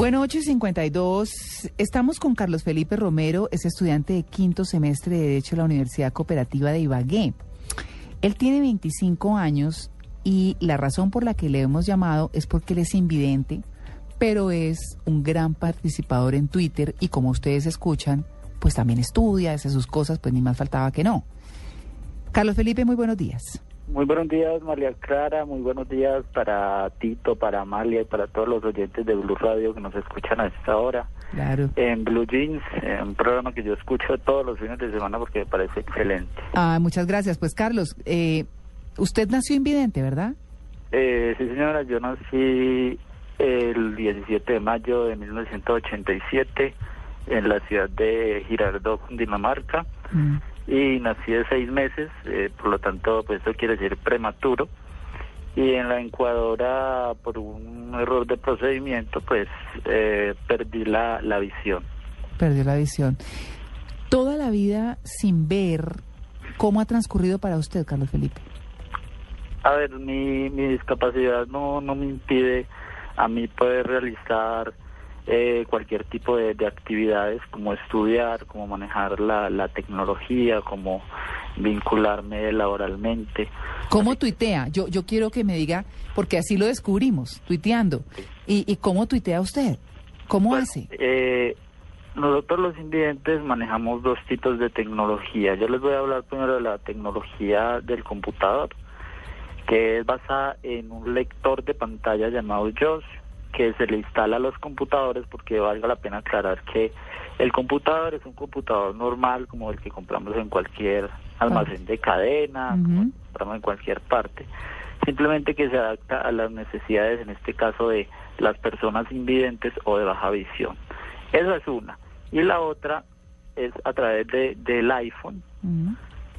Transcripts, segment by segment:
Bueno, 8 y 52. Estamos con Carlos Felipe Romero, es estudiante de quinto semestre de Derecho de la Universidad Cooperativa de Ibagué. Él tiene 25 años y la razón por la que le hemos llamado es porque él es invidente, pero es un gran participador en Twitter y como ustedes escuchan, pues también estudia, hace sus cosas, pues ni más faltaba que no. Carlos Felipe, muy buenos días. Muy buenos días, María Clara. Muy buenos días para Tito, para Amalia y para todos los oyentes de Blue Radio que nos escuchan a esta hora. Claro. En Blue Jeans, un programa que yo escucho todos los fines de semana porque me parece excelente. Ah, muchas gracias. Pues Carlos, eh, usted nació invidente, ¿verdad? Eh, sí, señora, yo nací el 17 de mayo de 1987 en la ciudad de Girardot, Dinamarca. Mm. Y nací de seis meses, eh, por lo tanto, pues eso quiere decir prematuro. Y en la incubadora, por un error de procedimiento, pues eh, perdí la, la visión. Perdió la visión. Toda la vida sin ver, ¿cómo ha transcurrido para usted, Carlos Felipe? A ver, mi, mi discapacidad no, no me impide a mí poder realizar eh, cualquier tipo de, de actividades como estudiar, como manejar la, la tecnología, como vincularme laboralmente. ¿Cómo tuitea? Yo, yo quiero que me diga, porque así lo descubrimos, tuiteando. ¿Y, y cómo tuitea usted? ¿Cómo Bueno, hace? eh, nosotros los invidentes manejamos dos tipos de tecnología. Yo les voy a hablar primero de la tecnología del computador, que es basada en un lector de pantalla llamado JAWS, que se le instala a los computadores porque valga la pena aclarar que el computador es un computador normal como el que compramos en cualquier almacén de cadena, como Ujú. el que compramos en cualquier parte. Simplemente que se adapta a las necesidades, en este caso, de las personas invidentes o de baja visión. Esa es una. Y la otra es a través de, del iPhone,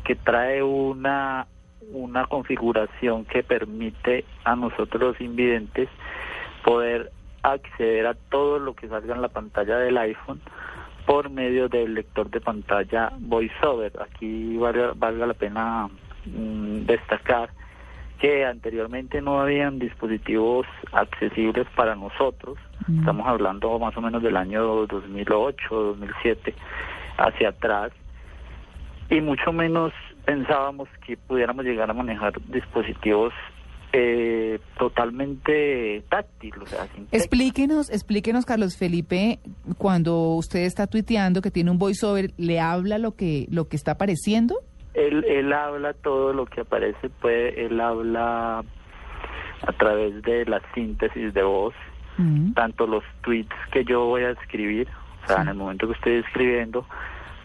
que trae una, una configuración que permite a nosotros los invidentes poder acceder a todo lo que salga en la pantalla del iPhone por medio del lector de pantalla VoiceOver. Aquí valga, valga la pena mm, destacar que anteriormente no habían dispositivos accesibles para nosotros. Mm. Estamos hablando más o menos del año 2008, 2007, hacia atrás. Y mucho menos pensábamos que pudiéramos llegar a manejar dispositivos eh, totalmente táctiles. O sea. Explíquenos, explíquenos, Carlos Felipe, cuando usted está tuiteando que tiene un voiceover, ¿le habla lo que, lo que está apareciendo? Él, él habla todo lo que aparece, puede, él habla a través de la síntesis de voz, Ujú. tanto los tweets que yo voy a escribir, o sea, Sí. en el momento que estoy escribiendo,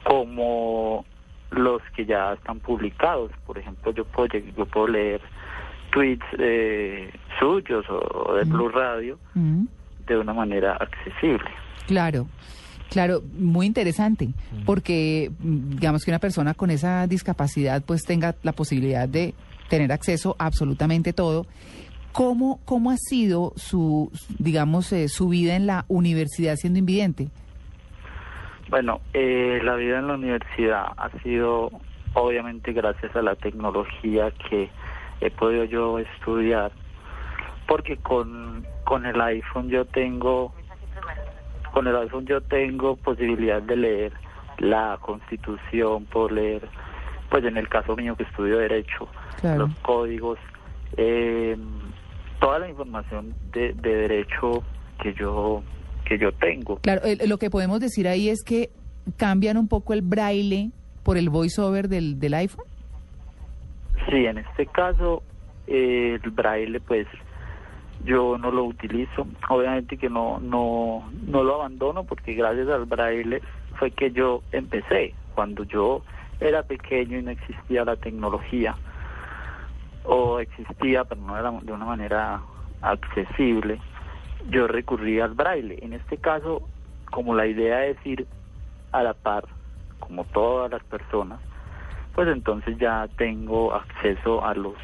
como los que ya están publicados. Por ejemplo, yo puedo, yo puedo leer tweets eh, suyos o de Mm. Blue Radio Ujú. de una manera accesible. Claro, claro, muy interesante, porque mm, digamos que una persona con esa discapacidad pues tenga la posibilidad de tener acceso a absolutamente todo. ¿Cómo, cómo ha sido su, digamos, eh, su vida en la universidad siendo invidente? Bueno, eh, la vida en la universidad ha sido obviamente gracias a la tecnología que he podido yo estudiar, porque con, con el iPhone yo tengo, con el iPhone yo tengo posibilidad de leer la Constitución, puedo leer, pues en el caso mío que estudio Derecho, Claro. los códigos, eh, toda la información de, de derecho que yo que yo tengo. Claro, lo que podemos decir ahí es que cambian un poco el braille por el voiceover del, del iPhone. Sí, en este caso el braille pues yo no lo utilizo, obviamente que no no no lo abandono porque gracias al braille fue que yo empecé cuando yo era pequeño y no existía la tecnología o existía pero no era de una manera accesible yo recurrí al braille. En este caso, como la idea es ir a la par, como todas las personas, pues entonces ya tengo acceso a los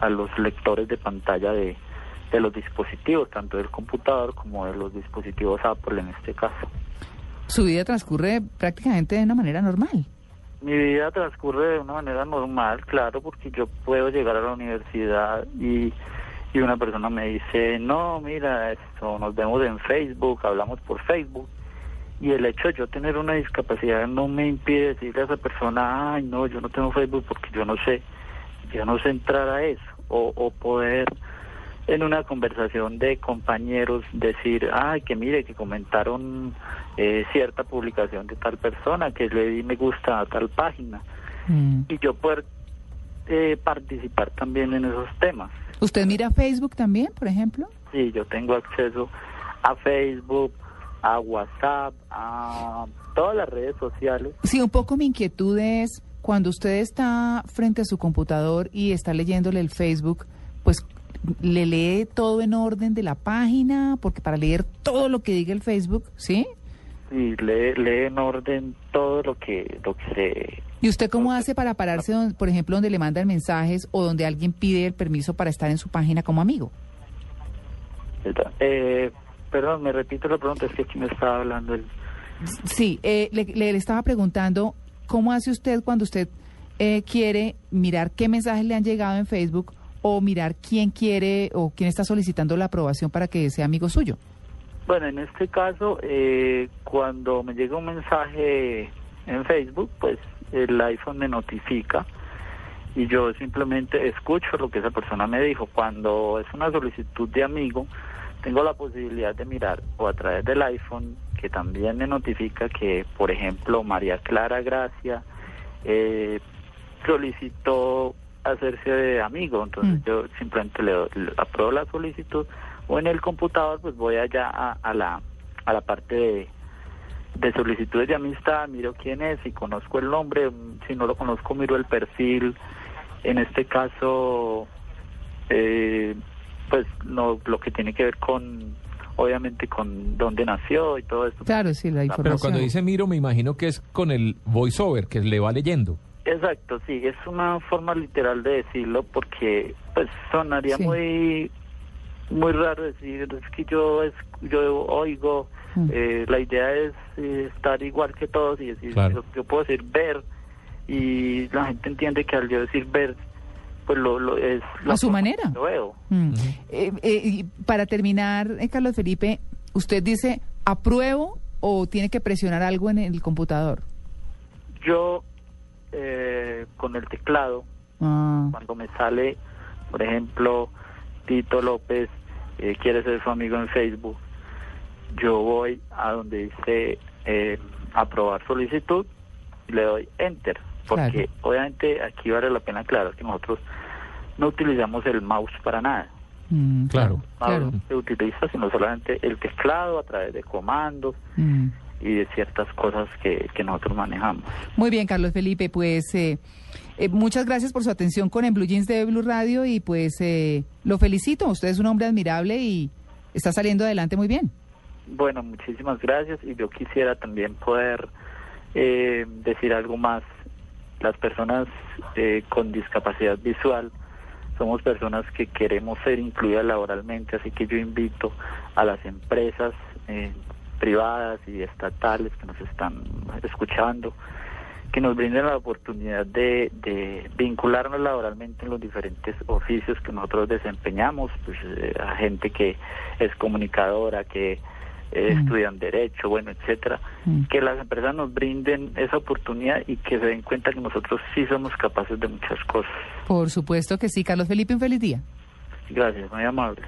a los lectores de pantalla de, de los dispositivos, tanto del computador como de los dispositivos Apple en este caso. Su vida transcurre prácticamente de una manera normal. Mi vida transcurre de una manera normal, claro, porque yo puedo llegar a la universidad y, y una persona me dice, no, mira, esto, nos vemos en Facebook, hablamos por Facebook. Y el hecho de yo tener una discapacidad no me impide decirle a esa persona, ay, no, yo no tengo Facebook porque yo no sé, yo no sé entrar a eso. O, o poder en una conversación de compañeros decir, ay, que mire, que comentaron eh, cierta publicación de tal persona, que le di me gusta a tal página. Mm. Y yo poder eh, participar también en esos temas. ¿Usted mira Facebook también, por ejemplo? Sí, yo tengo acceso a Facebook, a WhatsApp, a todas las redes sociales. Sí, un poco mi inquietud es cuando usted está frente a su computador y está leyéndole el Facebook, pues le lee todo en orden de la página, porque para leer todo lo que diga el Facebook, ¿sí? y lee, lee en orden todo lo que lo que se ¿Y usted cómo hace para pararse, don- por ejemplo, donde le mandan mensajes o donde alguien pide el permiso para estar en su página como amigo? eh, perdón me repito la pregunta es que aquí me estaba hablando el Sí, eh, le, le- le estaba preguntando, ¿cómo hace usted cuando usted eh, quiere mirar qué mensajes le han llegado en Facebook o mirar quién quiere o quién está solicitando la aprobación para que sea amigo suyo? Bueno, en este caso, eh, cuando me llega un mensaje en Facebook, pues el iPhone me notifica y yo simplemente escucho lo que esa persona me dijo. Cuando es una solicitud de amigo, tengo la posibilidad de mirar o a través del iPhone, que también me notifica que, por ejemplo, María Clara Gracia eh, solicitó hacerse de amigo, entonces Mm. yo simplemente le, le apruebo la solicitud o en el computador pues voy allá a, a la a la parte de, de solicitudes de amistad, miro quién es, si conozco el nombre, si no lo conozco miro el perfil, en este caso eh, pues no lo que tiene que ver con obviamente con dónde nació y todo esto. Claro, sí, la información. Pero cuando dice miro, me imagino que es con el voiceover, que le va leyendo. Exacto, sí, es una forma literal de decirlo porque pues sonaría Sí. muy muy raro decir es que yo es yo oigo Mm. eh, la idea es eh, estar igual que todos y decir Claro. yo, yo puedo decir ver y la gente entiende que al yo decir ver pues lo, lo es A su manera. Lo veo. Mm. Eh, eh, para terminar, eh, Carlos Felipe, ¿usted dice apruebo o tiene que presionar algo en el computador? Yo eh, con el teclado Ah, cuando me sale, por ejemplo, Tito López eh, quiere ser su amigo en Facebook, yo voy a donde dice eh, aprobar solicitud y le doy enter, porque Claro. obviamente aquí vale la pena aclarar que nosotros no utilizamos el mouse para nada. mm, Claro. El Claro. mouse se utiliza sino solamente el teclado a través de comandos mm. y de ciertas cosas que, que nosotros manejamos. Muy bien, Carlos Felipe, pues eh, eh, muchas gracias por su atención con En Blue Jeans de Blue Radio y pues eh, lo felicito, usted es un hombre admirable y está saliendo adelante muy bien. Bueno, muchísimas gracias y yo quisiera también poder eh, decir algo más. Las personas eh, con discapacidad visual somos personas que queremos ser incluidas laboralmente, así que yo invito a las empresas eh, privadas y estatales que nos están escuchando que nos brinden la oportunidad de, vincularnos laboralmente en los diferentes oficios que nosotros desempeñamos, pues eh, a gente que es comunicadora, que eh, Mm. estudian derecho, bueno, etcétera, Mm. que las empresas nos brinden esa oportunidad y que se den cuenta que nosotros sí somos capaces de muchas cosas. Por supuesto que sí, Carlos Felipe, un feliz día. Gracias, muy amable.